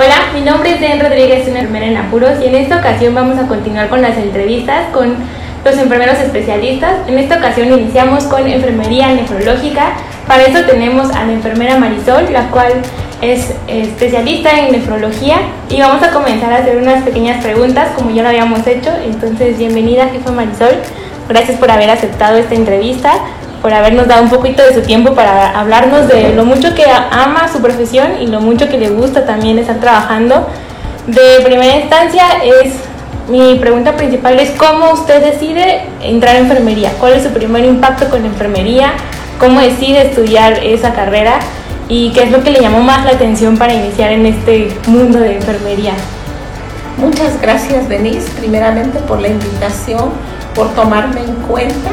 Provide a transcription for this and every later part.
Hola, mi nombre es Den Rodríguez, soy una enfermera en apuros y en esta ocasión vamos a continuar con las entrevistas con los enfermeros especialistas. En esta ocasión iniciamos con enfermería nefrológica. Para eso tenemos a la enfermera Marisol, la cual es especialista en nefrología y vamos a comenzar a hacer unas pequeñas preguntas como ya lo habíamos hecho. Entonces, bienvenida jefa Marisol. Gracias por haber aceptado esta entrevista por habernos dado un poquito de su tiempo para hablarnos de lo mucho que ama su profesión y lo mucho que le gusta también estar trabajando. De primera instancia es mi pregunta principal es cómo usted decide entrar a enfermería, cuál es su primer impacto con la enfermería, cómo decide estudiar esa carrera y qué es lo que le llamó más la atención para iniciar en este mundo de enfermería. Muchas gracias Denise, primeramente por la invitación, por tomarme en cuenta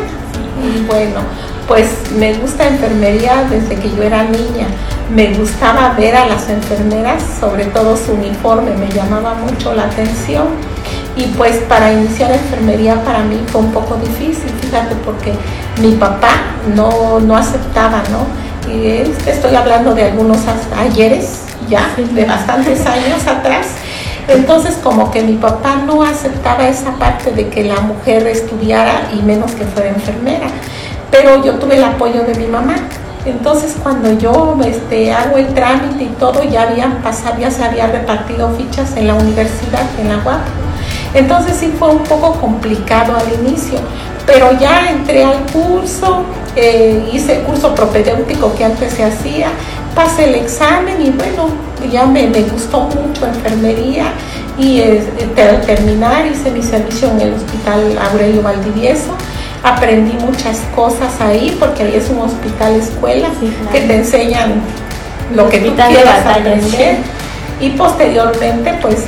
y bueno, pues me gusta enfermería desde que yo era niña. Me gustaba ver a las enfermeras, sobre todo su uniforme, me llamaba mucho la atención. Y pues para iniciar enfermería para mí fue un poco difícil, fíjate, porque mi papá no, no aceptaba, ¿no? Y estoy hablando de algunos ayeres, ya, de bastantes años atrás. Entonces como que mi papá no aceptaba esa parte de que la mujer estudiara y menos que fuera enfermera pero yo tuve el apoyo de mi mamá. Entonces cuando yo este, hago el trámite y todo, ya habían pasado, ya se había repartido fichas en la universidad, en la UAP. Entonces sí fue un poco complicado al inicio, pero ya entré al curso, eh, hice el curso propedéutico que antes se hacía, pasé el examen y bueno, ya me, gustó mucho enfermería y al terminar hice mi servicio en el Hospital Aurelio Valdivieso aprendí muchas cosas ahí porque ahí es un hospital escuela que te enseñan lo que tú quieras aprender. Y posteriormente pues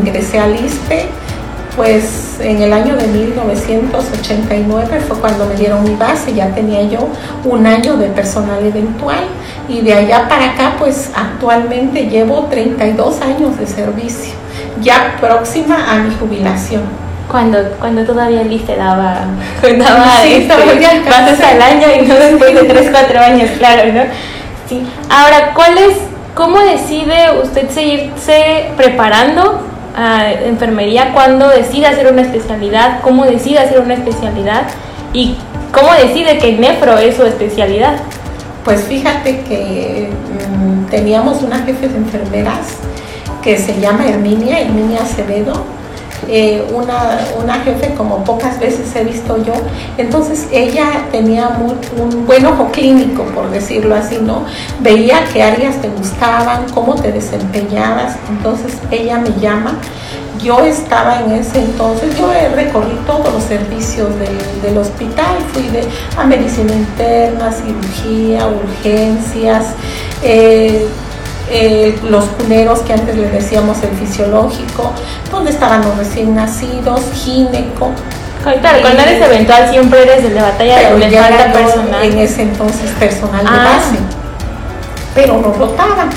ingresé al ISPE pues en el año de 1989 fue cuando me dieron mi base, ya tenía yo un año de personal eventual. Y de allá para acá pues actualmente llevo 32 años de servicio, ya próxima a mi jubilación cuando, cuando todavía el te daba, daba sí, este, al año y no después de 3, 4 años, claro, ¿no? Sí. Ahora, ¿cuál es, cómo decide usted seguirse preparando a enfermería cuando decide hacer una especialidad? ¿Cómo decide hacer una especialidad? ¿Y cómo decide que nefro es su especialidad? Pues fíjate que mm, teníamos una jefe de enfermeras que se llama Herminia, Herminia Acevedo, eh, una, una, jefe como pocas veces he visto yo. Entonces ella tenía un buen ojo clínico, por decirlo así, ¿no? Veía qué áreas te gustaban, cómo te desempeñabas. Entonces ella me llama. Yo estaba en ese entonces, yo recorrí todos los servicios del, hospital, fui de, a medicina interna, cirugía, urgencias, eh, eh, los cuneros que antes le decíamos el fisiológico, donde estaban los recién nacidos, gineco. Claro, cuando eres eventual siempre eres el de batalla de falta personal. En ese entonces personal de ah. base, pero no rotaban.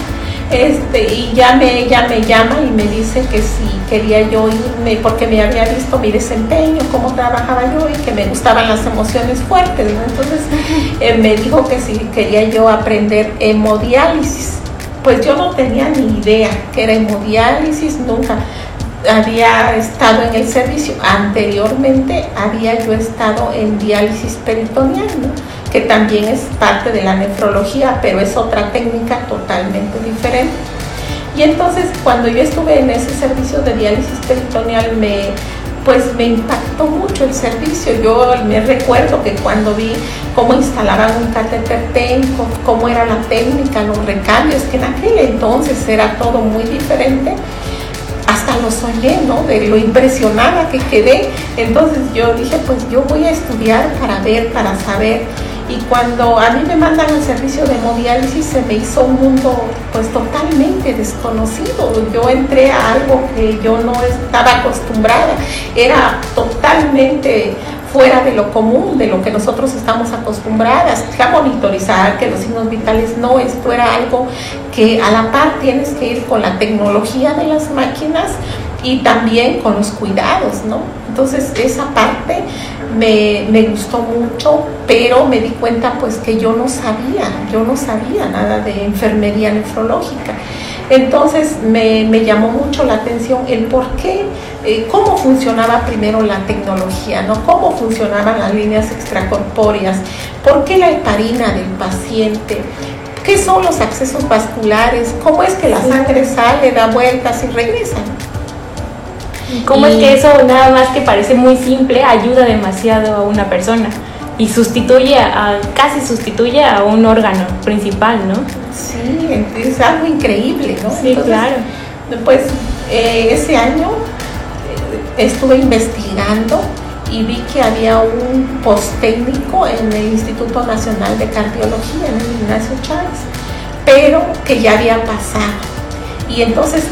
Este, y ya me, ella me llama y me dice que si quería yo irme porque me había visto mi desempeño, cómo trabajaba yo y que me gustaban las emociones fuertes. Entonces eh, me dijo que si quería yo aprender hemodiálisis pues yo no tenía ni idea que era hemodiálisis, nunca había estado en el servicio. Anteriormente había yo estado en diálisis peritoneal, que también es parte de la nefrología, pero es otra técnica totalmente diferente. Y entonces cuando yo estuve en ese servicio de diálisis peritoneal me pues me impactó mucho el servicio. Yo me recuerdo que cuando vi cómo instalaban un catéter TENCO, cómo era la técnica, los recambios, que en aquel entonces era todo muy diferente, hasta lo soñé, ¿no? De lo impresionada que quedé. Entonces yo dije, pues yo voy a estudiar para ver, para saber y cuando a mí me mandan al servicio de hemodiálisis se me hizo un mundo pues totalmente desconocido. Yo entré a algo que yo no estaba acostumbrada, era totalmente fuera de lo común, de lo que nosotros estamos acostumbradas, a monitorizar que los signos vitales no, esto era algo que a la par tienes que ir con la tecnología de las máquinas y también con los cuidados, ¿no? Entonces esa parte me, me, gustó mucho, pero me di cuenta pues que yo no sabía, yo no sabía nada de enfermería nefrológica. Entonces me, me llamó mucho la atención el por qué, eh, cómo funcionaba primero la tecnología, ¿no? cómo funcionaban las líneas extracorpóreas, por qué la heparina del paciente, qué son los accesos vasculares, cómo es que la sangre sale, da vueltas y regresa. ¿Cómo es que eso nada más que parece muy simple ayuda demasiado a una persona? y sustituye a, casi sustituye a un órgano principal, ¿no? Sí, es algo increíble, ¿no? Sí, claro. Pues eh, ese año eh, estuve investigando y vi que había un postécnico en el Instituto Nacional de Cardiología, en el Ignacio Chávez, pero que ya había pasado. Y entonces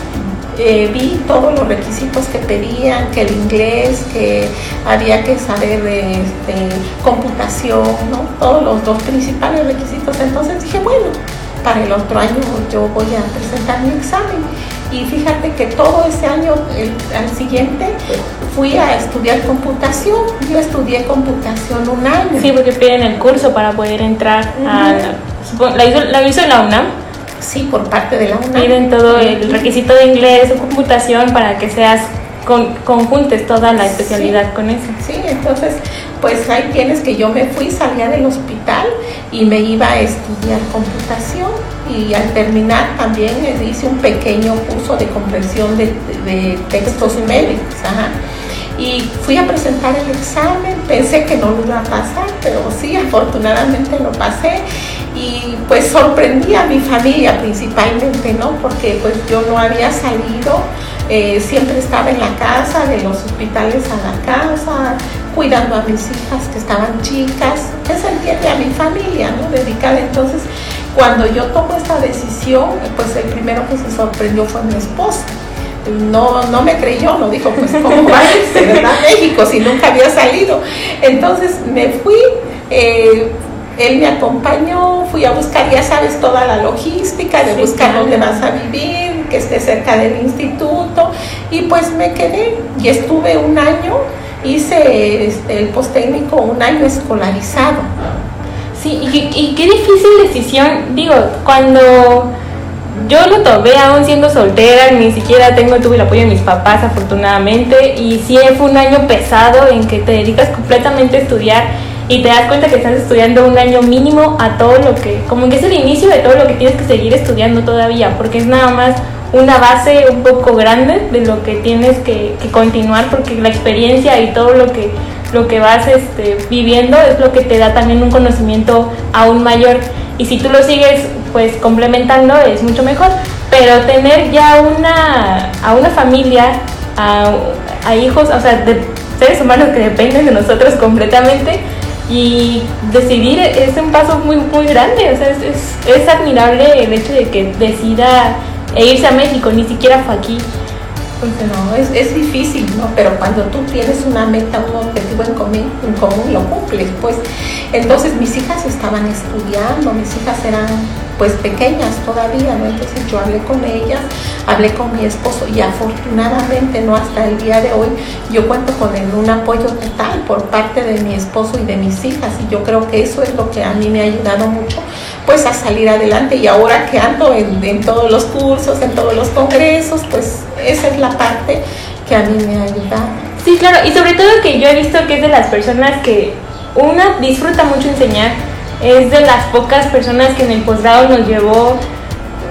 eh, vi todos los requisitos que pedían, que el inglés, que había que saber de este, computación, ¿no? todos los dos principales requisitos. Entonces dije, bueno, para el otro año yo voy a presentar mi examen. Y fíjate que todo ese año, al siguiente, fui a estudiar computación. Yo estudié computación un año. Sí, porque piden el curso para poder entrar a... La, hizo, la hizo en la UNAM. Sí, por parte de la UNAM. Piden todo el requisito de inglés o computación para que seas con, conjuntes toda la especialidad con eso. Sí, entonces, pues ahí tienes que yo me fui, salía del hospital y me iba a estudiar computación y al terminar también hice un pequeño curso de comprensión de, de textos médicos. Ajá y fui a presentar el examen, pensé que no lo iba a pasar, pero sí, afortunadamente lo pasé y pues sorprendí a mi familia principalmente, ¿no? Porque pues yo no había salido, eh, siempre estaba en la casa, de los hospitales a la casa, cuidando a mis hijas que estaban chicas, se entiende a mi familia, ¿no? Dedicada. Entonces, cuando yo tomo esta decisión, pues el primero que se sorprendió fue mi esposo no, no me creyó, no dijo, pues cómo va a irse, ¿verdad? México si nunca había salido. Entonces me fui, eh, él me acompañó, fui a buscar, ya sabes, toda la logística de buscar dónde vas a vivir, que esté cerca del instituto, y pues me quedé y estuve un año, hice este, el postécnico un año escolarizado. Sí, y, y qué difícil decisión, digo, cuando yo lo tomé aún siendo soltera, ni siquiera tengo, tuve el apoyo de mis papás afortunadamente y sí fue un año pesado en que te dedicas completamente a estudiar y te das cuenta que estás estudiando un año mínimo a todo lo que, como que es el inicio de todo lo que tienes que seguir estudiando todavía, porque es nada más una base un poco grande de lo que tienes que, continuar, porque la experiencia y todo lo que, lo que vas este, viviendo es lo que te da también un conocimiento aún mayor. Y si tú lo sigues pues complementando es mucho mejor. Pero tener ya una, a una familia, a, hijos, o sea, de seres humanos que dependen de nosotros completamente y decidir es un paso muy, muy grande. O sea, es, es, admirable el hecho de que decida irse a México, ni siquiera fue aquí. No, es, es, difícil, ¿no? Pero cuando tú tienes una meta, un objetivo en común, en común, lo cumples, pues. Entonces mis hijas estaban estudiando, mis hijas eran pues pequeñas todavía, ¿no? Entonces yo hablé con ellas, hablé con mi esposo y afortunadamente, ¿no? Hasta el día de hoy yo cuento con un apoyo total por parte de mi esposo y de mis hijas y yo creo que eso es lo que a mí me ha ayudado mucho pues a salir adelante y ahora que ando en, en todos los cursos, en todos los congresos, pues esa es la parte que a mí me ha ayudado. Sí, claro, y sobre todo que yo he visto que es de las personas que una disfruta mucho enseñar, es de las pocas personas que en el posgrado nos llevó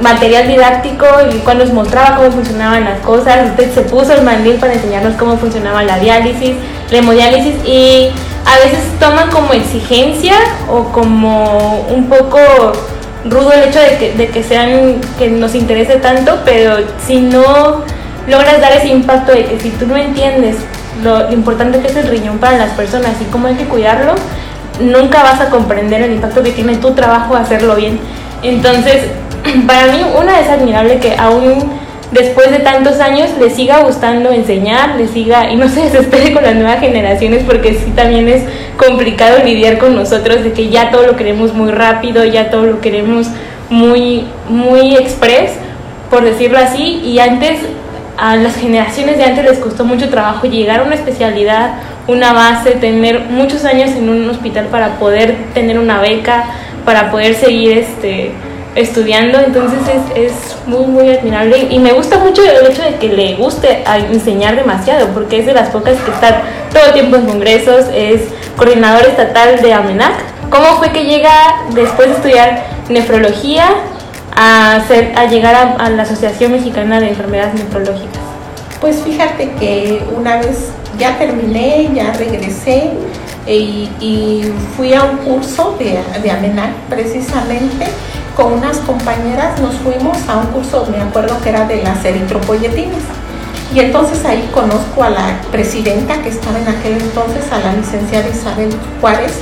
material didáctico y cuando nos mostraba cómo funcionaban las cosas, usted se puso el mandil para enseñarnos cómo funcionaba la diálisis, la hemodiálisis y a veces toman como exigencia o como un poco rudo el hecho de que, de que sean que nos interese tanto, pero si no logras dar ese impacto de que si tú no entiendes lo, importante que es el riñón para las personas y cómo hay que cuidarlo, nunca vas a comprender el impacto que tiene tu trabajo hacerlo bien. Entonces, para mí una es admirable que aún después de tantos años le siga gustando enseñar, le siga y no se desespere con las nuevas generaciones porque sí también es complicado lidiar con nosotros de que ya todo lo queremos muy rápido, ya todo lo queremos muy muy express, por decirlo así, y antes a las generaciones de antes les costó mucho trabajo llegar a una especialidad, una base, tener muchos años en un hospital para poder tener una beca, para poder seguir este, estudiando, entonces es, es, muy, muy admirable y me gusta mucho el hecho de que le guste enseñar demasiado, porque es de las pocas que están todo el tiempo en congresos, es coordinador estatal de AMENAC. ¿Cómo fue que llega después de estudiar nefrología a, hacer, a llegar a, la Asociación Mexicana de Enfermedades Nefrológicas? Pues fíjate que una vez ya terminé, ya regresé y, y fui a un curso de, de AMENAC precisamente con unas compañeras nos fuimos a un curso, me acuerdo que era de las eritropoyetinas. Y entonces ahí conozco a la presidenta que estaba en aquel entonces, a la licenciada Isabel Juárez,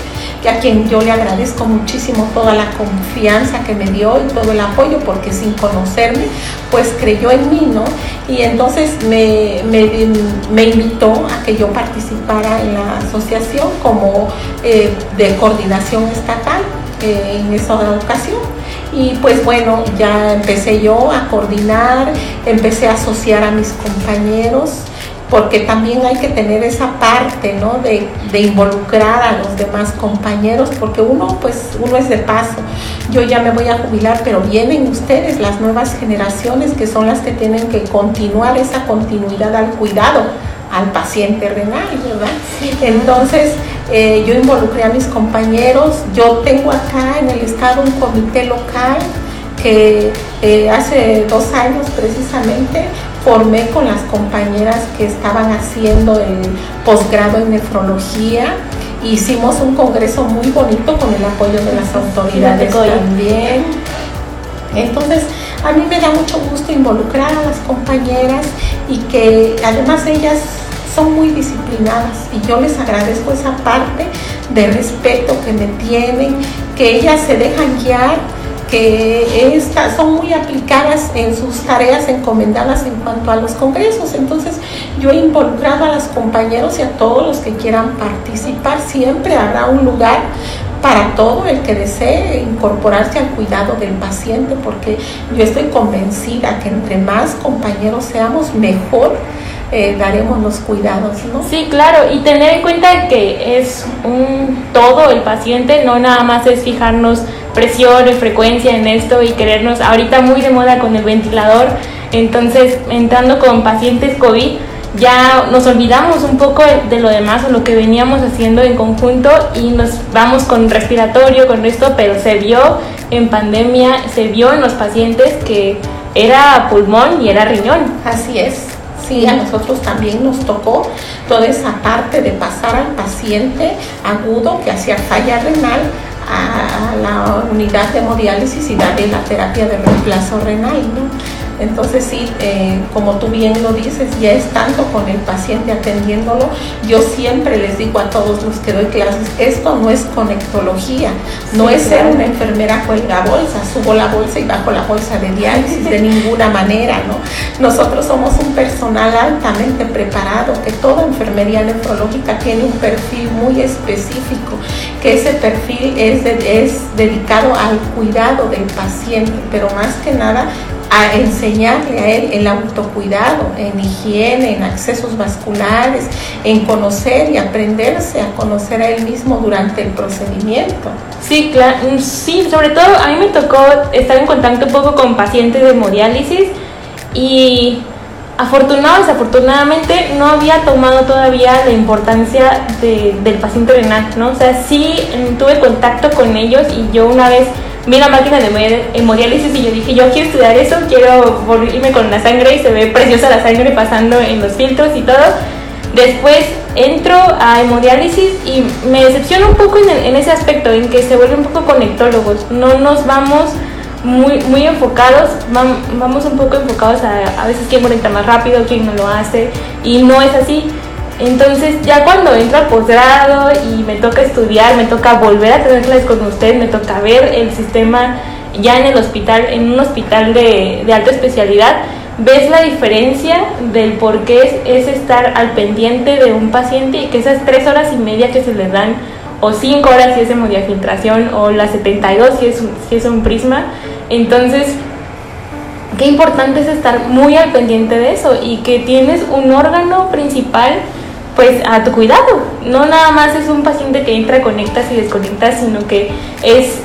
que a quien yo le agradezco muchísimo toda la confianza que me dio y todo el apoyo, porque sin conocerme, pues creyó en mí, ¿no? Y entonces me, me, invitó a que yo participara en la asociación como eh, de coordinación estatal eh, en esa ocasión. Y pues bueno, ya empecé yo a coordinar, empecé a asociar a mis compañeros, porque también hay que tener esa parte, ¿no? De, de, involucrar a los demás compañeros, porque uno, pues, uno es de paso. Yo ya me voy a jubilar, pero vienen ustedes, las nuevas generaciones, que son las que tienen que continuar esa continuidad al cuidado al paciente renal, ¿verdad? Entonces, eh, yo involucré a mis compañeros, yo tengo acá en el estado un comité local que eh, hace dos años precisamente formé con las compañeras que estaban haciendo el posgrado en nefrología. Hicimos un congreso muy bonito con el apoyo de las autoridades también. Entonces, a mí me da mucho gusto involucrar a las compañeras y que además ellas son muy disciplinadas y yo les agradezco esa parte de respeto que me tienen, que ellas se dejan guiar, que estas son muy aplicadas en sus tareas encomendadas en cuanto a los congresos. Entonces yo he involucrado a los compañeros y a todos los que quieran participar. Siempre habrá un lugar para todo el que desee incorporarse al cuidado del paciente, porque yo estoy convencida que entre más compañeros seamos, mejor eh, daremos los cuidados, ¿no? Sí, claro, y tener en cuenta que es un todo el paciente, no nada más es fijarnos presión y frecuencia en esto y querernos, ahorita muy de moda con el ventilador, entonces entrando con pacientes COVID, ya nos olvidamos un poco de lo demás o lo que veníamos haciendo en conjunto y nos vamos con respiratorio, con esto, pero se vio en pandemia, se vio en los pacientes que era pulmón y era riñón. Así es. Sí, a nosotros también nos tocó toda esa parte de pasar al paciente agudo que hacía falla renal a la unidad de hemodiálisis y darle la terapia de reemplazo renal. ¿no? Entonces sí, eh, como tú bien lo dices, ya estando con el paciente atendiéndolo, yo siempre les digo a todos los que doy clases, esto no es conectología, no es ser una enfermera cuelga bolsa, subo la bolsa y bajo la bolsa de diálisis de ninguna manera, ¿no? Nosotros somos un personal altamente preparado, que toda enfermería nefrológica tiene un perfil muy específico, que ese perfil es, es dedicado al cuidado del paciente, pero más que nada a enseñarle a él el autocuidado, en higiene, en accesos vasculares, en conocer y aprenderse a conocer a él mismo durante el procedimiento. Sí, claro, mm, sí, sobre todo a mí me tocó estar en contacto un poco con pacientes de hemodiálisis y afortunado desafortunadamente no había tomado todavía la importancia del paciente renal, ¿no? O sea, sí mm, tuve contacto con ellos y yo una vez vi la máquina de hemodiálisis y yo dije, yo quiero estudiar eso, quiero irme con la sangre y se ve preciosa la sangre pasando en los filtros y todo. Después entro a hemodiálisis y me decepciona un poco en, ese aspecto, en que se vuelve un poco conectólogos. No nos vamos muy, muy enfocados, vamos un poco enfocados a a veces quién conecta más rápido, quién no lo hace, y no es así. Entonces ya cuando entro al posgrado y me toca estudiar, me toca volver a tener clases con usted, me toca ver el sistema ya en el hospital, en un hospital de, alta especialidad, ves la diferencia del por qué es, estar al pendiente de un paciente y que esas tres horas y media que se le dan, o cinco horas si es hemodiafiltración, o las 72 si es, si es un prisma, entonces qué importante es estar muy al pendiente de eso y que tienes un órgano principal pues a tu cuidado. No nada más es un paciente que entra, conectas y desconectas, sino que es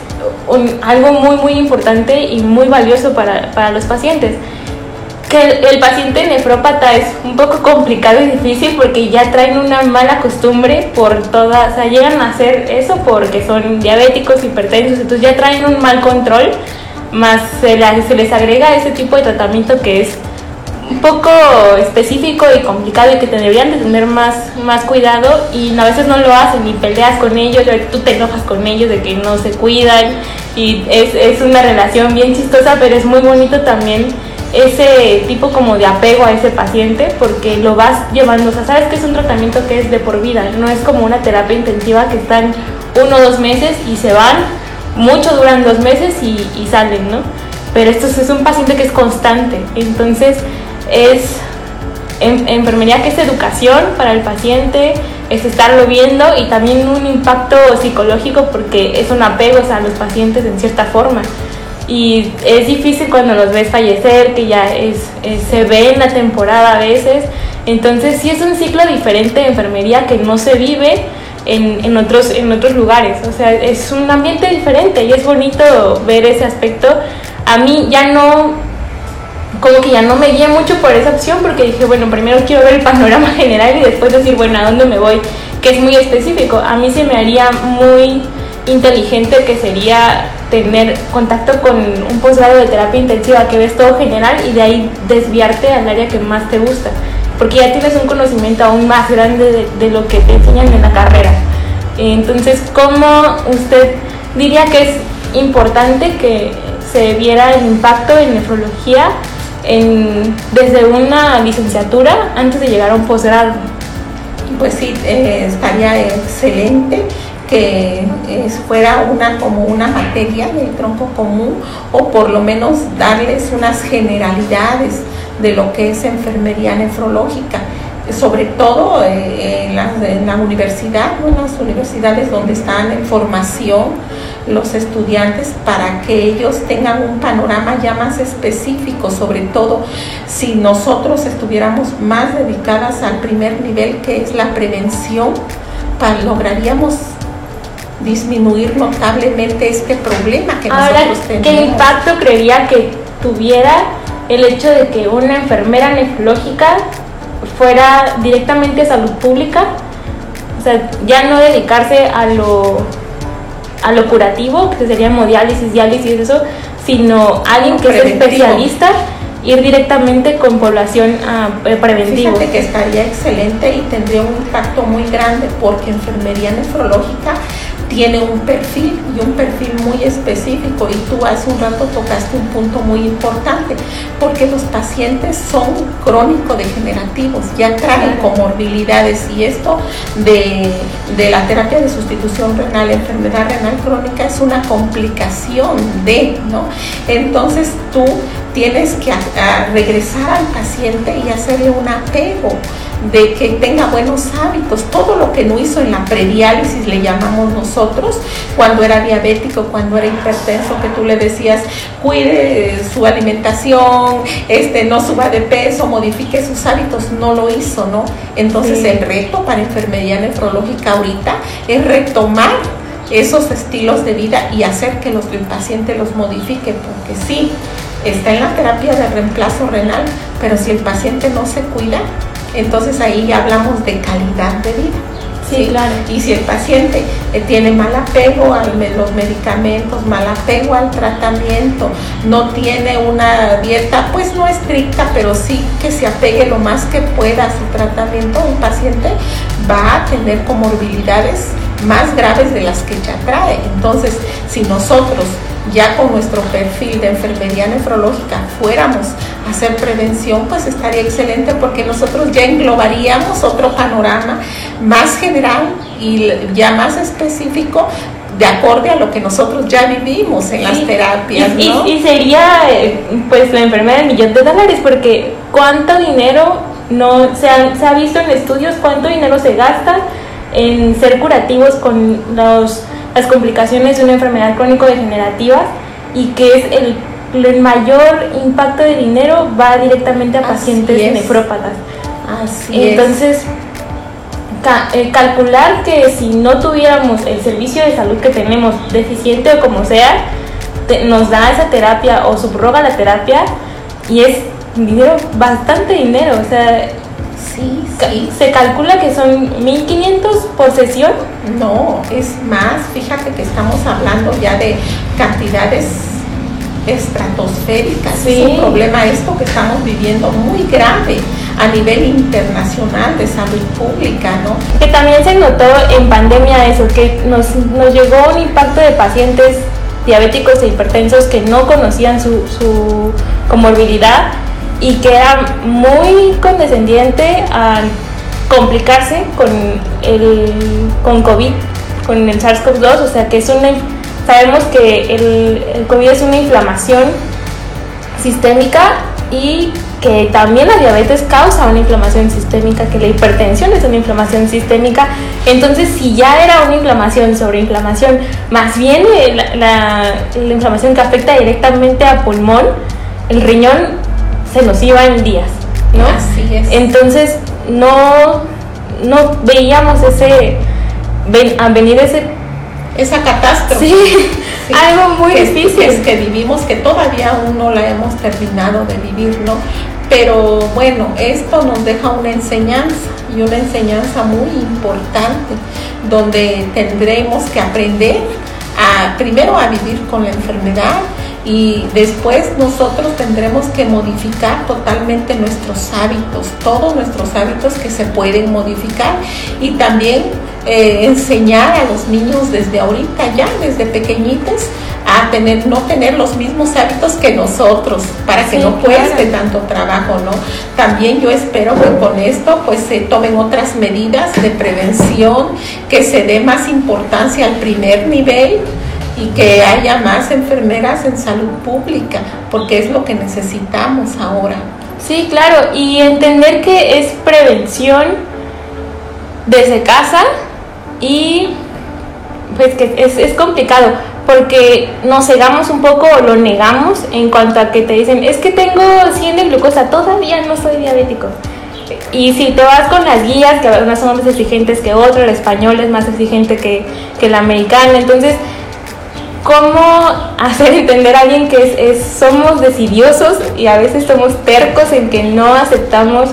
algo muy muy importante y muy valioso para, para los pacientes. Que el, paciente nefrópata es un poco complicado y difícil porque ya traen una mala costumbre por todas, o sea, llegan a hacer eso porque son diabéticos, hipertensos, entonces ya traen un mal control, más se, se les agrega ese tipo de tratamiento que es un poco específico y complicado y que deberían de tener más, más cuidado y a veces no lo hacen y peleas con ellos, tú te enojas con ellos de que no se cuidan y es, es una relación bien chistosa, pero es muy bonito también ese tipo como de apego a ese paciente porque lo vas llevando, o sea, sabes que es un tratamiento que es de por vida, no es como una terapia intensiva que están uno o dos meses y se van, mucho duran dos meses y, y salen, ¿no? Pero esto es un paciente que es constante, entonces es enfermería que es educación para el paciente, es estarlo viendo y también un impacto psicológico porque es un apego a los pacientes en cierta forma. Y es difícil cuando los ves fallecer, que ya es, se ve en la temporada a veces. Entonces sí es un ciclo diferente de enfermería que no se vive en, en, otros, en otros lugares. O sea, es un ambiente diferente y es bonito ver ese aspecto. A mí ya no como que ya no me guía mucho por esa opción porque dije, bueno, primero quiero ver el panorama general y después decir, bueno, ¿a dónde me voy? Que es muy específico. A mí se me haría muy inteligente que sería tener contacto con un posgrado de terapia intensiva que ves todo general y de ahí desviarte al área que más te gusta, porque ya tienes un conocimiento aún más grande de, de lo que te enseñan en la carrera. Entonces, ¿cómo usted diría que es importante que se viera el impacto en nefrología desde una licenciatura antes de llegar a un posgrado? Pues sí, eh, estaría excelente que fuera una como una materia del tronco común o por lo menos darles unas generalidades de lo que es enfermería nefrológica sobre todo eh, en, la, en, la, universidad, en las universidades donde están en formación los estudiantes para que ellos tengan un panorama ya más específico, sobre todo si nosotros estuviéramos más dedicadas al primer nivel que es la prevención, para, lograríamos disminuir notablemente este problema que nosotros tenemos. ¿Qué impacto creería que tuviera el hecho de que una enfermera nefrológica fuera directamente a salud pública? O sea, ya no dedicarse a lo a lo curativo, que sería hemodiálisis, diálisis, eso, sino alguien que es especialista, ir directamente con población uh, preventiva. Fíjate que estaría excelente y tendría un impacto muy grande porque enfermería nefrológica tiene un perfil y un perfil muy específico y tú hace un rato tocaste un punto muy importante porque los pacientes son crónico-degenerativos, ya traen comorbilidades y esto de, de, la terapia de sustitución renal, enfermedad renal crónica es una complicación de, ¿no? Entonces tú tienes que regresar al paciente y hacerle un apego de que tenga buenos hábitos, todo lo que no hizo en la prediálisis le llamamos nosotros, cuando era diabético, cuando era hipertenso, que tú le decías, cuide su alimentación, este, no suba de peso, modifique sus hábitos, no lo hizo, ¿no? Entonces el reto para enfermería nefrológica ahorita es retomar esos estilos de vida y hacer que los, el paciente los modifique, porque sí, está en la terapia de reemplazo renal, pero si el paciente no se cuida, entonces ahí ya hablamos de calidad de vida. Sí, claro. Y si el paciente eh, tiene mal apego a los medicamentos, mal apego al tratamiento, no tiene una dieta, pues no estricta, pero sí que se apegue lo más que pueda a su tratamiento, el paciente va a tener comorbilidades más graves de las que ya trae. Entonces, si nosotros ya con nuestro perfil de enfermería nefrológica fuéramos hacer prevención, pues estaría excelente porque nosotros ya englobaríamos otro panorama más general y ya más específico de acorde a lo que nosotros ya vivimos en las terapias. Y, sería eh, pues la enfermedad del millón de dólares porque cuánto dinero no se ha, se ha visto en estudios, cuánto dinero se gasta en ser curativos con los las complicaciones de una enfermedad crónico-degenerativa y que es el el mayor impacto de dinero va directamente a pacientes nefrópatas. Así Entonces, eh, calcular que si no tuviéramos el servicio de salud que tenemos deficiente o como sea, nos da esa terapia o subroga la terapia y es dinero, bastante dinero, o sea, sí, sí. se calcula que son 1500 por sesión. No, es más, fíjate que estamos hablando ya de cantidades estratosféricas. Es un problema esto que estamos viviendo muy grave a nivel internacional de salud pública, ¿no? Que también se notó en pandemia eso, que nos, nos llegó un impacto de pacientes diabéticos e hipertensos que no conocían su, su comorbilidad y que era muy condescendiente a complicarse con el con COVID, con el SARS-CoV-2, o sea que es una sabemos que el, el COVID es una inflamación sistémica y que también la diabetes causa una inflamación sistémica, que la hipertensión es una inflamación sistémica. Entonces, si ya era una inflamación sobre inflamación, más bien la, la, inflamación que afecta directamente a pulmón, el riñón se nos iba en días, ¿no? Así es. Entonces, no, no veíamos ese, ven, a venir ese... Esa catástrofe. Sí, algo muy difícil. Es que vivimos, que todavía aún no la hemos terminado de vivir, ¿no? Pero bueno, esto nos deja una enseñanza y una enseñanza muy importante, donde tendremos que aprender a, primero a vivir con la enfermedad y después nosotros tendremos que modificar totalmente nuestros hábitos, todos nuestros hábitos que se pueden modificar y también eh, enseñar a los niños desde ahorita ya, desde pequeñitos, a tener, no tener los mismos hábitos que nosotros, para que no cueste tanto trabajo, ¿no? También yo espero que con esto pues se tomen otras medidas de prevención, que se dé más importancia al primer nivel y que haya más enfermeras en salud pública, porque es lo que necesitamos ahora. Sí, claro, y entender que es prevención desde casa y pues que es, es complicado porque nos cegamos un poco o lo negamos en cuanto a que te dicen, es que tengo 100 de glucosa, todavía no soy diabético. Y si te vas con las guías, que algunas son más exigentes que otras, el español es más exigente que, que el americano, entonces, ¿cómo hacer entender a alguien que es, somos decidiosos y a veces somos tercos en que no aceptamos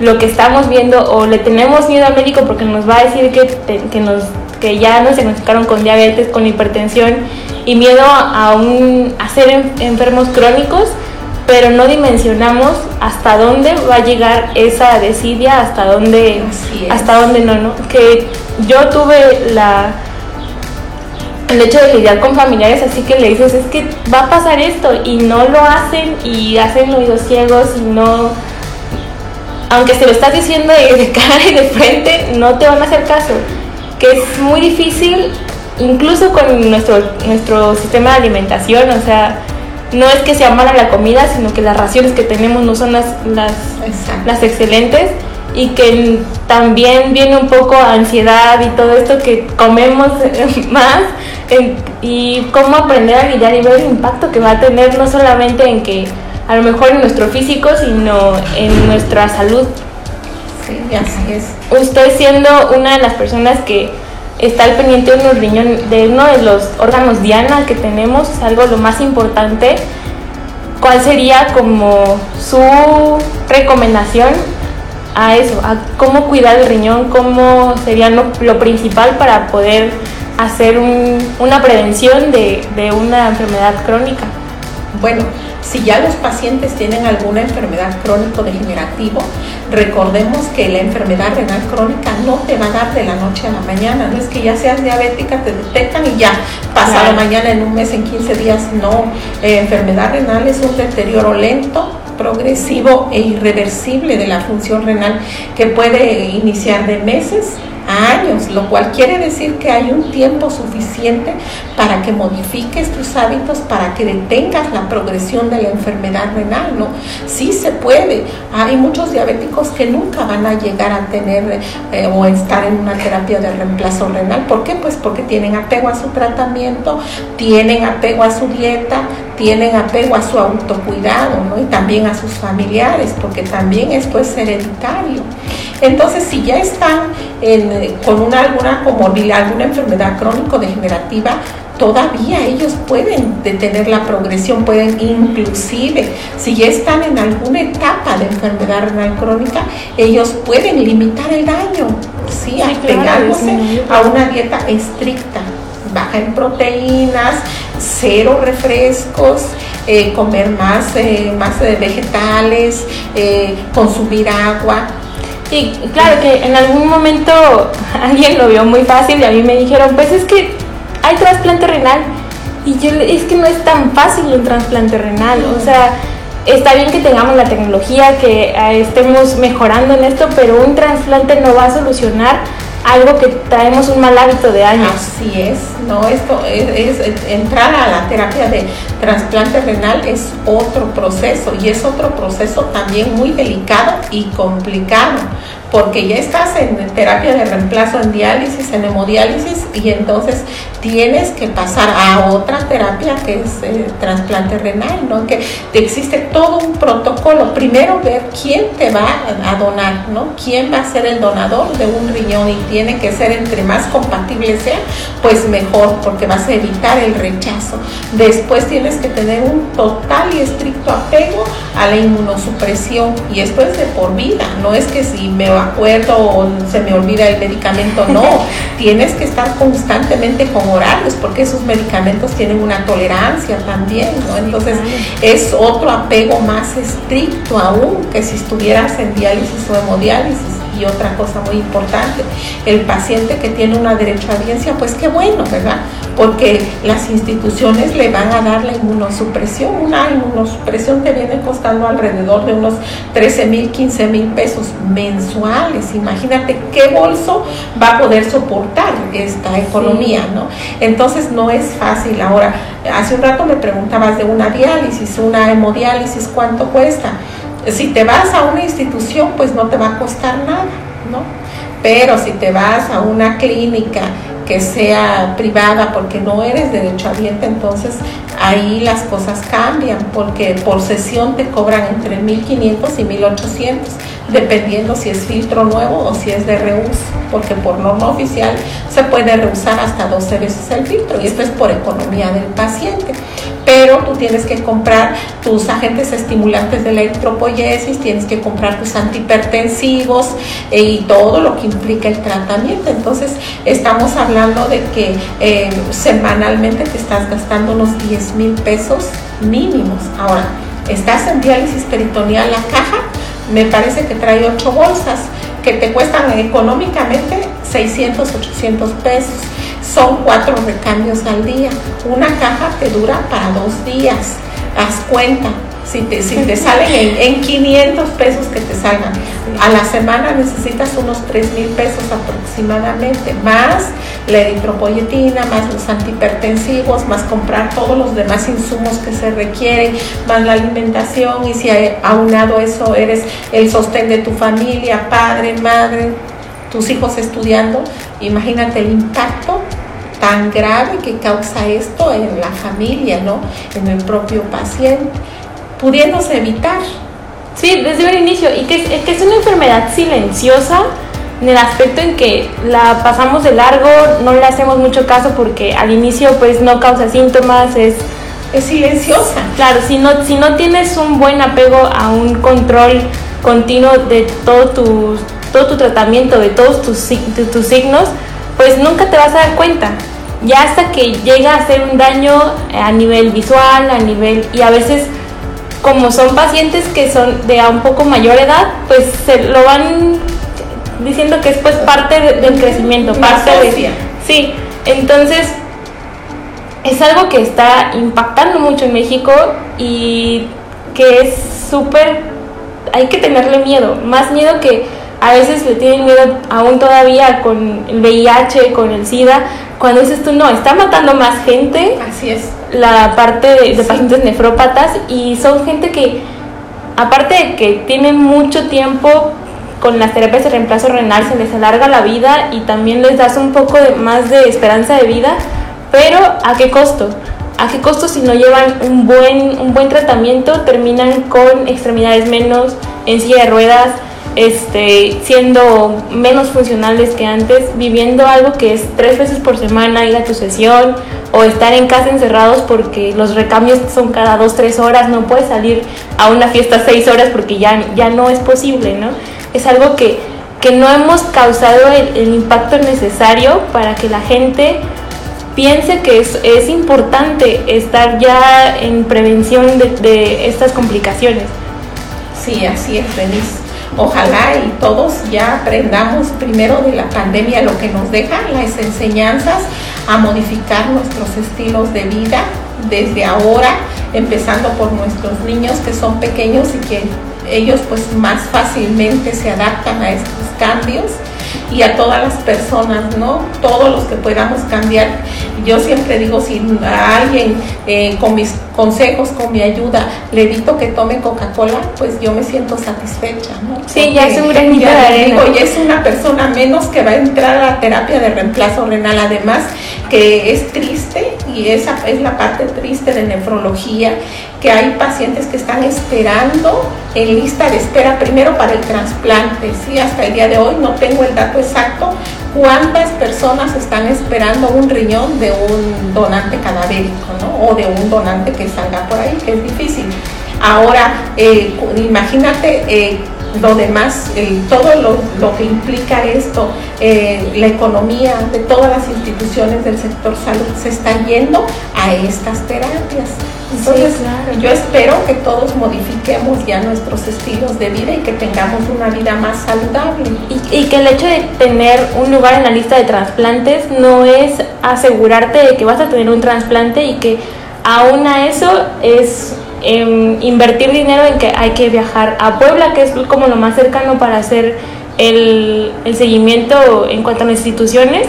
lo que estamos viendo o le tenemos miedo al médico porque nos va a decir que, que nos que ya nos diagnosticaron con diabetes, con hipertensión y miedo a, un, a ser enfermos crónicos, pero no dimensionamos hasta dónde va a llegar esa desidia, hasta dónde, hasta dónde no, ¿no? Que yo tuve la el hecho de lidiar con familiares así que le dices es que va a pasar esto y no lo hacen y hacen oídos ciegos y no aunque se lo estás diciendo de, de cara y de frente no te van a hacer caso. Que es muy difícil, incluso con nuestro, nuestro sistema de alimentación, o sea, no es que sea mala la comida, sino que las raciones que tenemos no son las, las, las excelentes y que también viene un poco ansiedad y todo esto que comemos más y cómo aprender a lidiar y ver el impacto que va a tener no solamente en que a lo mejor en nuestro físico, sino en nuestra salud así es. Usted siendo una de las personas que está al pendiente de, riñón, de uno de los órganos diana que tenemos, es algo lo más importante. ¿Cuál sería como su recomendación a eso? A cómo cuidar el riñón, cómo sería lo, principal para poder hacer una prevención de, de una enfermedad crónica? Bueno, si ya los pacientes tienen alguna enfermedad crónico-degenerativa, recordemos que la enfermedad renal crónica no te va a dar de la noche a la mañana. No es que ya seas diabética, te detectan y ya, pasado mañana, en un mes, en 15 días. No, eh, enfermedad renal es un deterioro lento, progresivo e irreversible de la función renal que puede iniciar de meses años, lo cual quiere decir que hay un tiempo suficiente para que modifiques tus hábitos, para que detengas la progresión de la enfermedad renal, ¿no? Sí se puede. Hay muchos diabéticos que nunca van a llegar a tener eh, o estar en una terapia de reemplazo renal. ¿Por qué? Pues porque tienen apego a su tratamiento, tienen apego a su dieta, tienen apego a su autocuidado, ¿no? Y también a sus familiares, porque también esto es hereditario. Entonces, si ya están con una, alguna comorbilidad, alguna enfermedad crónico-degenerativa, todavía ellos pueden detener la progresión, pueden inclusive, si ya están en alguna etapa de enfermedad renal crónica, ellos pueden limitar el daño, ¿sí? apegándose a una dieta estricta, baja en proteínas, cero refrescos, eh, comer más, eh, más eh, vegetales, consumir agua y claro que en algún momento alguien lo vio muy fácil y a mí me dijeron, pues es que hay trasplante renal. Y yo, es que no es tan fácil un trasplante renal. O sea, está bien que tengamos la tecnología, que eh, estemos mejorando en esto, pero un trasplante no va a solucionar algo que traemos un mal hábito de años. Así es, no, esto es, entrar a la terapia de trasplante renal es otro proceso y es otro proceso también muy delicado y complicado porque ya estás en terapia de reemplazo, en diálisis, en hemodiálisis, y entonces tienes que pasar a otra terapia que es eh, trasplante renal, ¿no? Que existe todo un protocolo. Primero ver quién te va a donar, ¿no? Quién va a ser el donador de un riñón y tiene que ser entre más compatible sea, pues mejor, porque vas a evitar el rechazo. Después tienes que tener un total y estricto apego a la inmunosupresión y esto es de por vida, no es que si me acuerdo o se me olvida el medicamento, no, tienes que estar constantemente con horarios porque esos medicamentos tienen una tolerancia también, ¿no? Entonces es otro apego más estricto aún que si estuvieras en diálisis o hemodiálisis y otra cosa muy importante, el paciente que tiene una derecho a audiencia, pues qué bueno, ¿verdad? Porque las instituciones le van a dar la inmunosupresión. Una inmunosupresión te viene costando alrededor de unos 13 mil, 15 mil pesos mensuales. Imagínate qué bolso va a poder soportar esta economía, ¿no? Entonces no es fácil. Ahora, hace un rato me preguntabas de una diálisis, una hemodiálisis, ¿cuánto cuesta? Si te vas a una institución, pues no te va a costar nada, ¿no? Pero si te vas a una clínica que sea privada porque no eres derechohabiente, entonces ahí las cosas cambian porque por sesión te cobran entre 1.500 y 1.800, dependiendo si es filtro nuevo o si es de reus, porque por norma oficial se puede reusar hasta 12 veces el filtro y esto es por economía del paciente. Pero tú tienes que comprar tus agentes estimulantes de la eritropoyesis, tienes que comprar tus antihipertensivos eh, y todo lo que implica el tratamiento. Entonces, estamos hablando de que eh, semanalmente te estás gastando unos 10 mil pesos mínimos. Ahora, estás en diálisis peritoneal, la caja me parece que trae 8 bolsas que te cuestan económicamente 600, 800 pesos. Son cuatro recambios al día. Una caja te dura para dos días. Haz cuenta. Si te, si te salen en, 500 pesos que te salgan, a la semana necesitas unos 3 mil pesos aproximadamente, más la eritropoyetina, más los antihipertensivos, más comprar todos los demás insumos que se requieren, más la alimentación y si aunado eso eres el sostén de tu familia, padre, madre, tus hijos estudiando, imagínate el impacto tan grave que causa esto en la familia, ¿no? En el propio paciente, pudiéndose evitar. Sí, desde un inicio, y que es, que es una enfermedad silenciosa en el aspecto en que la pasamos de largo, no le hacemos mucho caso porque al inicio pues no causa síntomas, es... Es silenciosa. Claro, si no, si no tienes un buen apego a un control continuo de todo tu, todo tu tratamiento, de todos tus, tus signos, pues nunca te vas a dar cuenta. Ya hasta que llega a hacer un daño a nivel visual, a nivel... Y a veces, como son pacientes que son de a un poco mayor edad, pues se lo van diciendo que es pues parte del crecimiento, parte de... Sí, entonces es algo que está impactando mucho en México y que es súper... Hay que tenerle miedo, más miedo que a veces le tienen miedo aún todavía con el VIH, con el SIDA, cuando dices tú, no, está matando más gente. Así es. La parte de, pacientes nefrópatas y son gente que, aparte de que tienen mucho tiempo con las terapias de reemplazo renal, se les alarga la vida y también les das un poco de, más de esperanza de vida, pero ¿a qué costo? ¿A qué costo si no llevan un buen, un buen tratamiento terminan con extremidades menos, en silla de ruedas, este, siendo menos funcionales que antes, viviendo algo que es tres veces por semana ir a tu sesión o estar en casa encerrados porque los recambios son cada dos, tres horas, no puedes salir a una fiesta seis horas porque ya, ya no es posible, ¿no? Es algo que, que no hemos causado el, impacto necesario para que la gente piense que es, es importante estar ya en prevención de, de estas complicaciones. Sí, así es, feliz Ojalá y todos ya aprendamos primero de la pandemia lo que nos deja, las enseñanzas, a modificar nuestros estilos de vida desde ahora, empezando por nuestros niños que son pequeños y que ellos pues más fácilmente se adaptan a estos cambios y a todas las personas, ¿no? Todos los que podamos cambiar. Yo siempre digo, si a alguien eh, con mis consejos, con mi ayuda, le evito que tome Coca-Cola, pues yo me siento satisfecha, ¿no? Sí, ya es un gran ya, digo, y es una persona menos que va a entrar a la terapia de reemplazo renal, además que es triste y esa es la parte triste de nefrología, que hay pacientes que están esperando en lista de espera primero para el trasplante, sí, hasta el día de hoy no tengo el dato exacto cuántas personas están esperando un riñón de un donante cadavérico, ¿no? O de un donante que salga por ahí, que es difícil. Ahora, eh, imagínate eh, lo demás, todo lo, que implica esto, eh, la economía de todas las instituciones del sector salud se está yendo a estas terapias. Entonces, yo espero que todos modifiquemos ya nuestros estilos de vida y que tengamos una vida más saludable. Y, que el hecho de tener un lugar en la lista de trasplantes no es asegurarte de que vas a tener un trasplante y que aún a eso es em, invertir dinero en que hay que viajar a Puebla, que es como lo más cercano para hacer el, el seguimiento en cuanto a instituciones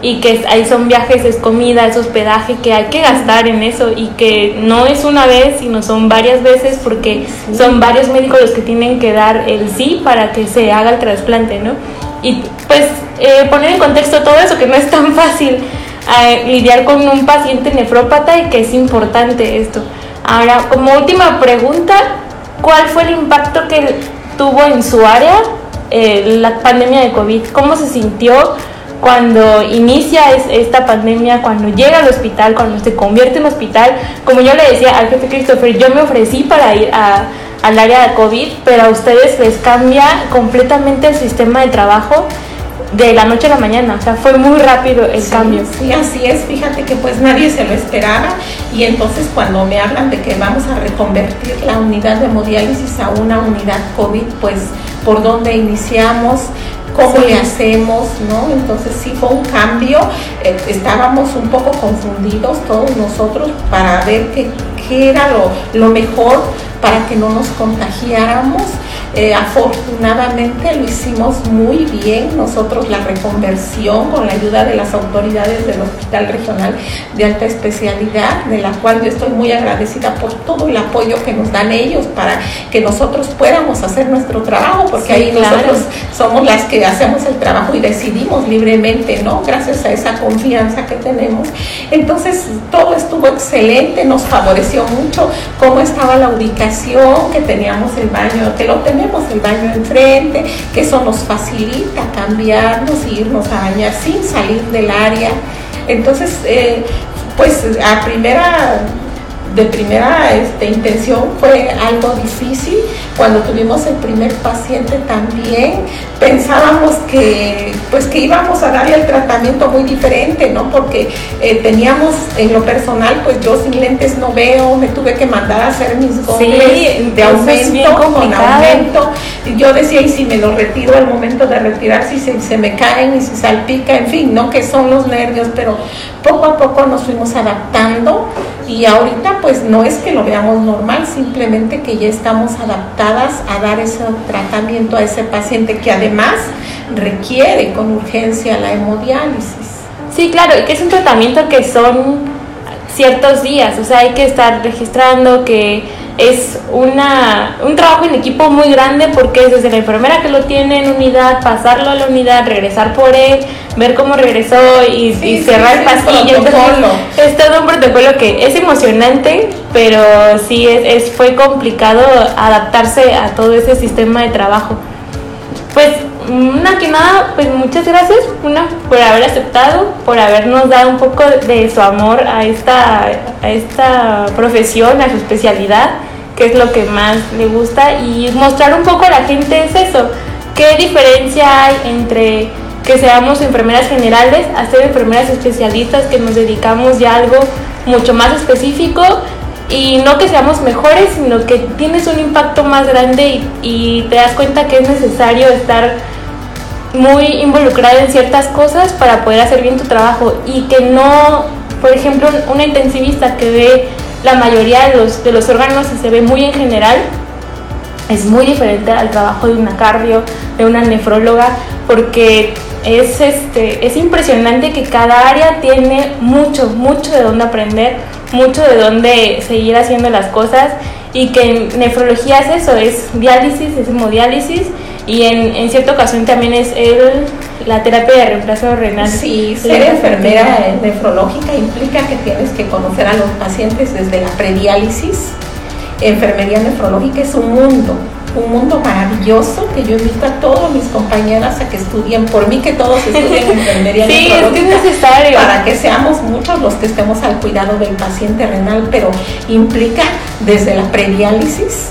y que ahí son viajes, es comida, es hospedaje, que hay que gastar en eso y que no es una vez, sino son varias veces porque son varios médicos los que tienen que dar el sí para que se haga el trasplante, ¿no? Y pues eh, poner en contexto todo eso, que no es tan fácil eh, lidiar con un paciente nefrópata y que es importante esto. Ahora, como última pregunta, ¿cuál fue el impacto que tuvo en su área eh, la pandemia de COVID? ¿Cómo se sintió? Cuando inicia esta pandemia, cuando llega al hospital, cuando se convierte en hospital, como yo le decía al jefe Christopher, yo me ofrecí para ir al área de COVID, pero a ustedes les cambia completamente el sistema de trabajo de la noche a la mañana, o sea, fue muy rápido el cambio. Sí, así es, fíjate que pues nadie se lo esperaba y entonces cuando me hablan de que vamos a reconvertir la unidad de hemodiálisis a una unidad COVID, pues por dónde iniciamos, cómo le hacemos, ¿no? Entonces sí fue un cambio, eh, estábamos un poco confundidos todos nosotros para ver qué, era lo, lo mejor para que no nos contagiáramos eh, afortunadamente lo hicimos muy bien nosotros la reconversión con la ayuda de las autoridades del Hospital Regional de Alta Especialidad, de la cual yo estoy muy agradecida por todo el apoyo que nos dan ellos para que nosotros podamos hacer nuestro trabajo, porque ahí nosotros somos las que hacemos el trabajo y decidimos libremente, ¿no? Gracias a esa confianza que tenemos. Entonces todo estuvo excelente, nos favoreció mucho cómo estaba la ubicación, que teníamos el baño, que lo teníamos tenemos el baño enfrente, que eso nos facilita cambiarnos e irnos a bañar sin salir del área. Entonces, eh, pues a primera de primera este, intención fue algo difícil. Cuando tuvimos el primer paciente también pensábamos que pues que íbamos a darle el tratamiento muy diferente, ¿no? Porque eh, teníamos en lo personal, pues yo sin lentes no veo, me tuve que mandar a hacer mis gogles de aumento con aumento. Yo decía, y si me lo retiro al momento de retirar, si se, se me caen y se salpica, en fin, ¿no? Que son los nervios, pero poco a poco nos fuimos adaptando y ahorita pues no es que lo veamos normal, simplemente que ya estamos adaptadas a dar ese tratamiento a ese paciente que además requiere con urgencia la hemodiálisis. Sí, claro, que es un tratamiento que son ciertos días, o sea, hay que estar registrando que es una, un trabajo en equipo muy grande porque es desde la enfermera que lo tiene en unidad, pasarlo a la unidad, regresar por él, ver cómo regresó y, cerrar el pasillo. es todo un protocolo que es emocionante, pero sí es, fue complicado adaptarse a todo ese sistema de trabajo. Pues una que nada, pues muchas gracias una por haber aceptado, por habernos dado un poco de su amor a esta, a esta profesión, a su especialidad qué es lo que más le gusta y mostrar un poco a la gente es eso, qué diferencia hay entre que seamos enfermeras generales a ser enfermeras especialistas que nos dedicamos ya a algo mucho más específico y no que seamos mejores, sino que tienes un impacto más grande y, te das cuenta que es necesario estar muy involucrada en ciertas cosas para poder hacer bien tu trabajo y que no, por ejemplo, una intensivista que ve la mayoría de los, de los órganos se ve muy en general, es muy diferente al trabajo de una cardio, de una nefróloga, porque es, este, es impresionante que cada área tiene mucho, mucho de dónde aprender, mucho de dónde seguir haciendo las cosas y que en nefrología es eso, es diálisis, es hemodiálisis y en, en cierta ocasión también es el la terapia de reemplazo renal. Sí, ser enfermera nefrológica implica que tienes que conocer a los pacientes desde la prediálisis. Enfermería nefrológica es un mundo, un mundo maravilloso que yo invito a todas mis compañeras a que estudien, por mí que todos estudien enfermería sí, nefrológica. Es necesario. Para que seamos muchos los que estemos al cuidado del paciente renal, pero implica desde la prediálisis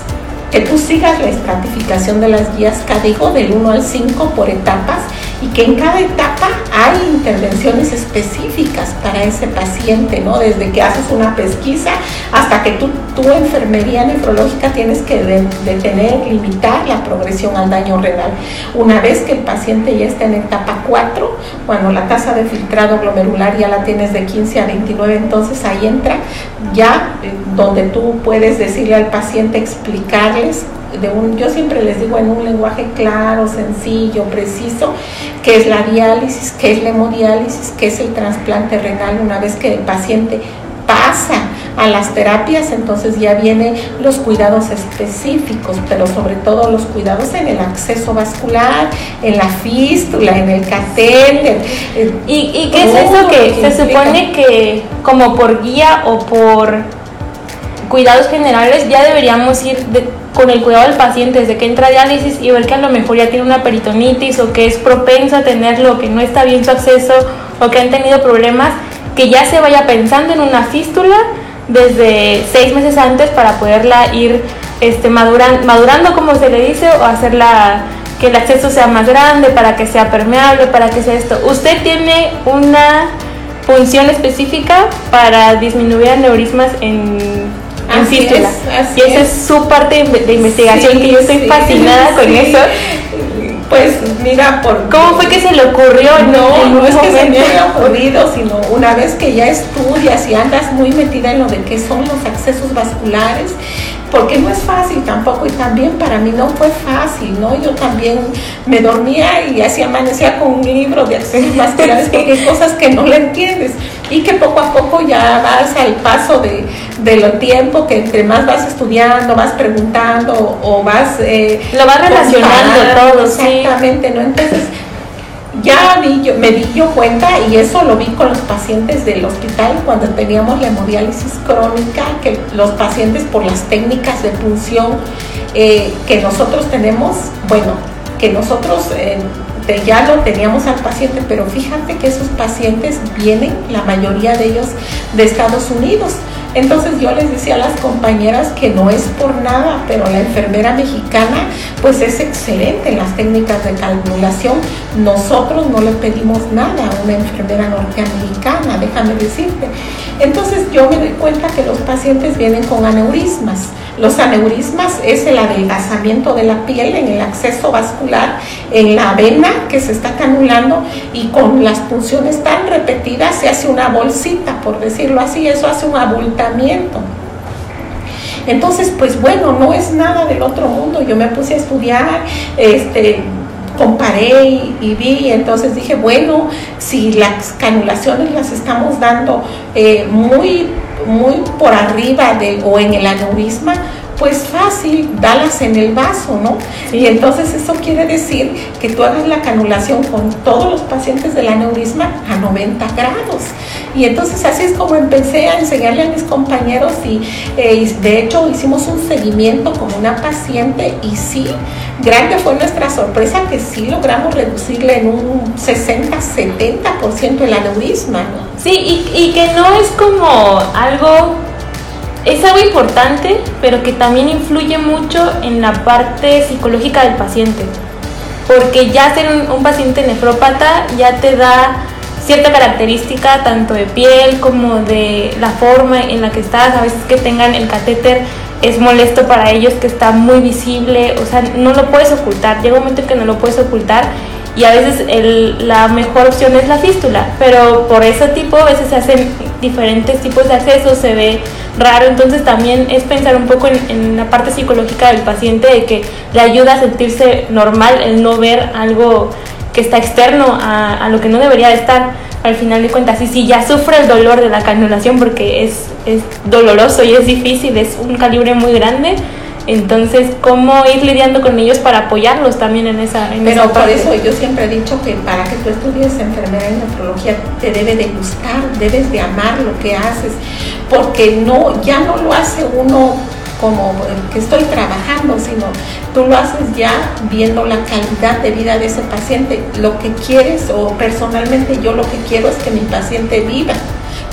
que tú sigas la estratificación de las guías CADIGO del 1 al 5 por etapas y que en cada etapa hay intervenciones específicas para ese paciente, ¿no? Desde que haces una pesquisa hasta que tu enfermería nefrológica tienes que detener, limitar la progresión al daño renal. Una vez que el paciente ya está en etapa 4, cuando la tasa de filtrado glomerular ya la tienes de 15 a 29, entonces ahí entra ya eh, donde tú puedes decirle al paciente, explicarles de un, yo siempre les digo en un lenguaje claro, sencillo, preciso, qué es la diálisis, qué es la hemodiálisis, qué es el trasplante renal una vez que el paciente pasa a las terapias, entonces ya vienen los cuidados específicos, pero sobre todo los cuidados en el acceso vascular, en la fístula, en el catéter. ¿Y, y qué es eso que, que se supone que como por guía o por cuidados generales ya deberíamos ir con el cuidado del paciente desde que entra a diálisis y ver que a lo mejor ya tiene una peritonitis o que es propenso a tenerlo, que no está bien su acceso o que han tenido problemas, que ya se vaya pensando en una fístula desde seis meses antes para poderla ir este, madurando, como se le dice, o hacerla que el acceso sea más grande, para que sea permeable, para que sea esto. Usted tiene una función específica para disminuir aneurismas en así y esa es. su parte de investigación que yo estoy fascinada con eso. Pues mira, por ¿cómo fue que se le ocurrió? No, no es que se me haya ocurrido, sino una vez que ya estudias y andas muy metida en lo de qué son los accesos vasculares, porque no es fácil tampoco y también para mí no fue fácil, ¿no? Yo también me dormía y así amanecía con un libro de accesos vasculares porque hay cosas que no le entiendes y que poco a poco ya vas al paso de, de lo tiempo, que entre más vas estudiando, vas preguntando o vas... Eh, lo vas relacionando todo, Exactamente, ¿no? Entonces ya yo, me di yo cuenta y eso lo vi con los pacientes del hospital cuando teníamos la hemodiálisis crónica, que los pacientes por las técnicas de punción eh, que nosotros tenemos, bueno, que nosotros eh, ya lo teníamos al paciente, pero fíjate que esos pacientes vienen, la mayoría de ellos, de Estados Unidos. Entonces yo les decía a las compañeras que no es por nada, pero la enfermera mexicana pues es excelente en las técnicas de calculación. Nosotros no le pedimos nada a una enfermera norteamericana, déjame decirte. Entonces yo me doy cuenta que los pacientes vienen con aneurismas. Los aneurismas es el adelgazamiento de la piel en el acceso vascular, en la vena que se está canulando y con las punciones tan repetidas se hace una bolsita, por decirlo así, eso hace un abultamiento. Entonces, pues bueno, no es nada del otro mundo. Yo me puse a estudiar, este, comparé y, vi, entonces dije, bueno, si las canulaciones las estamos dando eh, muy, muy por arriba de, o en el aneurisma, pues fácil, dalas en el vaso, ¿no? Y entonces eso quiere decir que tú hagas la canulación con todos los pacientes del aneurisma a 90 grados. Y entonces así es como empecé a enseñarle a mis compañeros y eh, de hecho hicimos un seguimiento con una paciente y sí, grande fue nuestra sorpresa que sí logramos reducirle en un 60-70% el aneurisma. ¿no? Sí, y, y que no es como algo es algo importante, pero que también influye mucho en la parte psicológica del paciente. Porque ya ser un, paciente nefrópata ya te da cierta característica tanto de piel como de la forma en la que estás. A veces que tengan el catéter es molesto para ellos, que está muy visible, o sea, no lo puedes ocultar. Llega un momento en que no lo puedes ocultar y a veces la mejor opción es la fístula, pero por ese tipo a veces se hacen diferentes tipos de acceso, se ve raro, entonces también es pensar un poco en, la parte psicológica del paciente de que le ayuda a sentirse normal el no ver algo que está externo a, lo que no debería de estar al final de cuentas. Y si ya sufre el dolor de la canulación porque es, es doloroso y es difícil, es un calibre muy grande, entonces, ¿cómo ir lidiando con ellos para apoyarlos también en esa en Pero por eso yo siempre he dicho que para que tú estudies enfermedad y nefrología te debe de gustar, debes de amar lo que haces, porque no ya no lo hace uno como que estoy trabajando, sino tú lo haces ya viendo la calidad de vida de ese paciente. Lo que quieres o personalmente yo lo que quiero es que mi paciente viva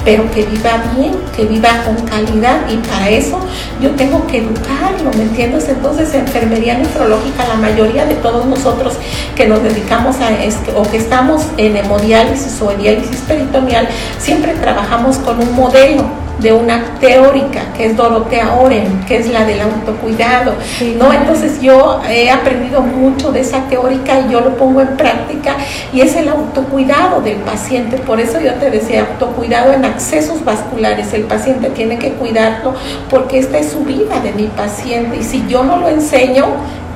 pero que viva bien, que viva con calidad y para eso yo tengo que educarlo, ¿me entiendes? Entonces, enfermería nefrológica, la mayoría de todos nosotros que nos dedicamos a esto o que estamos en hemodiálisis o en diálisis peritoneal, siempre trabajamos con un modelo de una teórica que es Dorotea Oren, que es la del autocuidado, ¿no? Entonces yo he aprendido mucho de esa teórica y yo lo pongo en práctica y es el autocuidado del paciente, por eso yo te decía autocuidado en accesos vasculares, el paciente tiene que cuidarlo porque esta es su vida de mi paciente y si yo no lo enseño,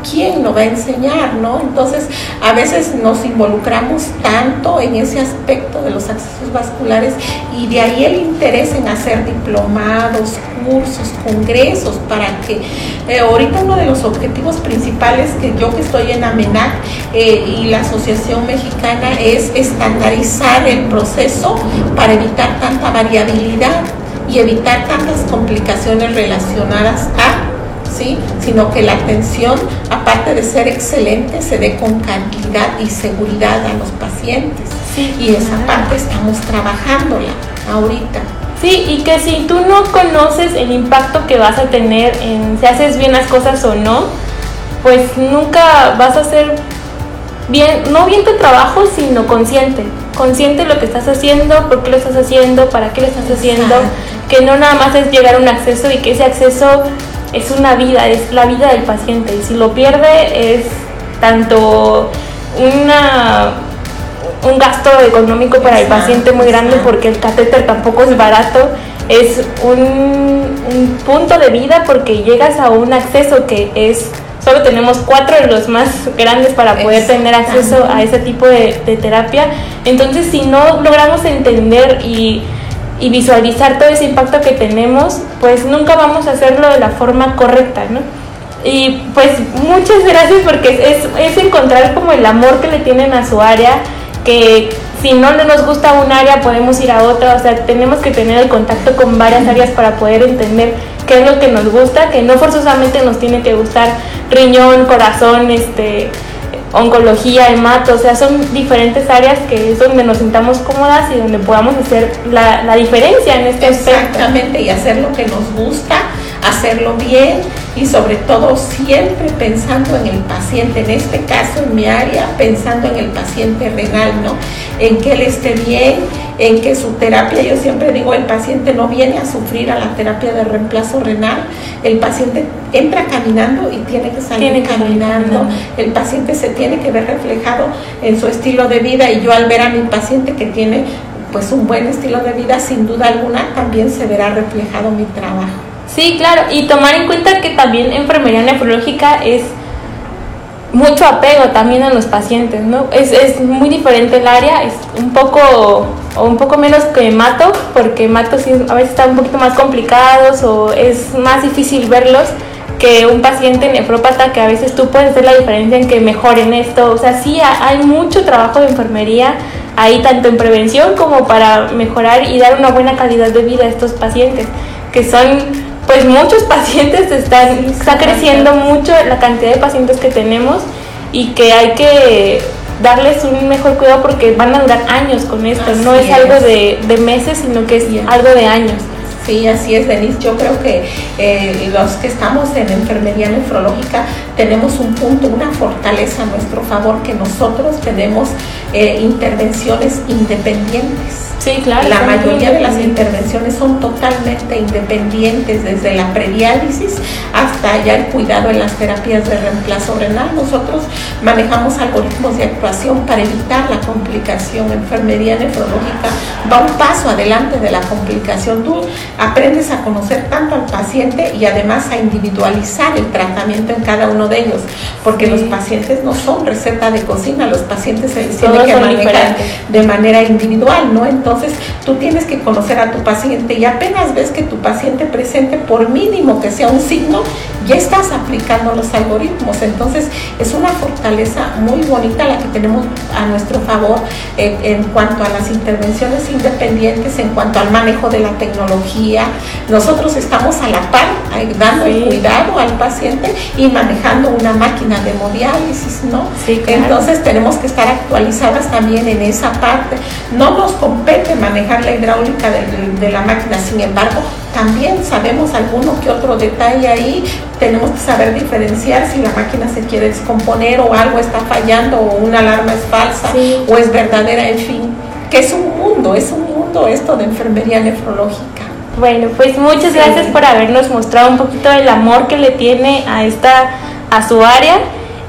¿quién lo va a enseñar? ¿no? Entonces, a veces nos involucramos tanto en ese aspecto de los accesos vasculares y de ahí el interés en hacer diplomados, cursos, congresos, para que eh, ahorita uno de los objetivos principales que yo que estoy en AMENAC eh, y la Asociación Mexicana es estandarizar el proceso para evitar tanta variabilidad y evitar tantas complicaciones relacionadas a sino que la atención, aparte de ser excelente, se dé con calidad y seguridad a los pacientes. y esa parte estamos trabajándola ahorita. Sí, y que si tú no conoces el impacto que vas a tener en si haces bien las cosas o no, pues nunca vas a hacer bien, no bien tu trabajo, sino consciente. Consciente de lo que estás haciendo, por qué lo estás haciendo, para qué lo estás haciendo, que no nada más es llegar a un acceso y que ese acceso es una vida, es la vida del paciente. Y si lo pierde es tanto una un gasto económico para el paciente muy grande porque el catéter tampoco es barato, es un, punto de vida porque llegas a un acceso que es, solo tenemos cuatro de los más grandes para poder tener acceso a ese tipo de, de terapia, entonces si no logramos entender y y visualizar todo ese impacto que tenemos, pues nunca vamos a hacerlo de la forma correcta, ¿no? Y pues muchas gracias porque es, es encontrar como el amor que le tienen a su área, que si no nos gusta un área podemos ir a otra, o sea, tenemos que tener el contacto con varias áreas para poder entender qué es lo que nos gusta, que no forzosamente nos tiene que gustar riñón, corazón, este, oncología, hemato, o sea, son diferentes áreas que es donde nos sintamos cómodas y donde podamos hacer la, diferencia en este Exactamente, y hacer lo que nos gusta, hacerlo bien y sobre todo siempre pensando en el paciente, en este caso en mi área, pensando en el paciente renal, ¿no? En que él esté bien, en que su terapia, yo siempre digo, el paciente no viene a sufrir a la terapia de reemplazo renal, el paciente entra caminando y tiene que salir caminando, el paciente se tiene que ver reflejado en su estilo de vida y yo al ver a mi paciente que tiene pues un buen estilo de vida, sin duda alguna también se verá reflejado mi trabajo. Sí, claro, y tomar en cuenta que también enfermería nefrológica es mucho apego también a los pacientes, ¿no? Es, es muy diferente el área, es un poco o un poco menos que mato, porque mato sí, a veces están un poquito más complicados o es más difícil verlos que un paciente nefrópata que a veces tú puedes ver la diferencia en que mejoren esto, o sea, sí hay mucho trabajo de enfermería ahí tanto en prevención como para mejorar y dar una buena calidad de vida a estos pacientes, que son pues muchos pacientes están, está creciendo mucho la cantidad de pacientes que tenemos y que hay que darles un mejor cuidado porque van a durar años con esto, no es, algo de, de, meses, sino que es algo de años. Sí, así es, Denise. Yo creo que eh, los que estamos en enfermería nefrológica tenemos un punto, una fortaleza a nuestro favor, que nosotros tenemos eh, intervenciones independientes Sí, claro. La mayoría de las intervenciones son totalmente independientes, desde la prediálisis hasta ya el cuidado en las terapias de reemplazo renal. Nosotros manejamos algoritmos de actuación para evitar la complicación. Enfermería nefrológica va un paso adelante de la complicación. Tú aprendes a conocer tanto al paciente y además a individualizar el tratamiento en cada uno de ellos, porque los pacientes no son receta de cocina, los pacientes se les tiene que manejar de manera individual, ¿no? Entonces, entonces tú tienes que conocer a tu paciente y apenas ves que tu paciente presente, por mínimo que sea un signo, ya estás aplicando los algoritmos. Entonces es una fortaleza muy bonita la que tenemos a nuestro favor en cuanto a las intervenciones independientes, en cuanto al manejo de la tecnología. Nosotros estamos a la par dando el cuidado al paciente y manejando una máquina de hemodiálisis, ¿no? Entonces tenemos que estar actualizadas también en esa parte. No nos compete manejar la hidráulica de, la máquina, sin embargo, también sabemos alguno que otro detalle ahí, tenemos que saber diferenciar si la máquina se quiere descomponer o algo está fallando o una alarma es falsa o es verdadera, en fin, que es un mundo, es un mundo esto de enfermería nefrológica. Bueno, pues muchas gracias por habernos mostrado un poquito el amor que le tiene a esta a su área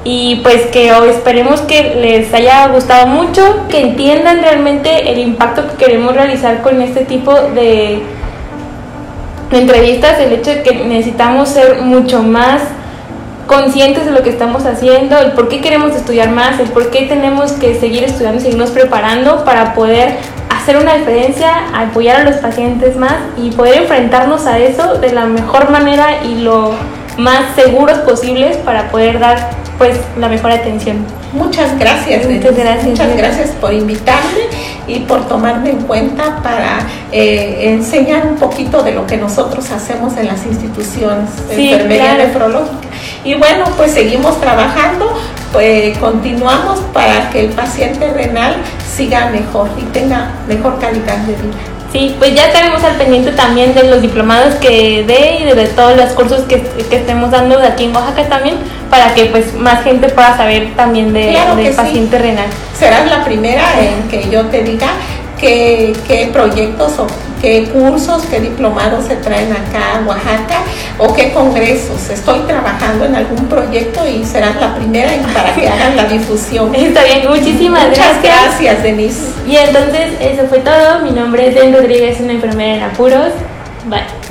y pues que hoy esperemos que les haya gustado mucho, que entiendan realmente el impacto que queremos realizar con este tipo de, entrevistas, el hecho de que necesitamos ser mucho más conscientes de lo que estamos haciendo, el por qué queremos estudiar más, el por qué tenemos que seguir estudiando y seguirnos preparando para poder hacer una diferencia, apoyar a los pacientes más y poder enfrentarnos a eso de la mejor manera y lo más seguros posibles para poder dar pues la mejor atención. Muchas gracias. Muchas gracias. Muchas gracias por invitarme y por tomarme en cuenta para eh, enseñar un poquito de lo que nosotros hacemos en las instituciones de enfermería nefrológica. Y bueno, pues seguimos trabajando, pues continuamos para que el paciente renal siga mejor y tenga mejor calidad de vida. Sí, pues ya estaremos al pendiente también de los diplomados que dé y de todos los cursos que, estemos dando de aquí en Oaxaca también, para que pues más gente pueda saber también de, del paciente renal. Serás la primera en que yo te diga qué, qué proyectos o qué cursos, qué diplomados se traen acá a Oaxaca o qué congresos. Estoy trabajando en algún proyecto y serás la primera para que hagan la difusión. Está bien, muchísimas Muchas gracias. gracias, Denise. Y entonces, eso fue todo. Mi nombre es Den Rodríguez, una enfermera en apuros. Bye.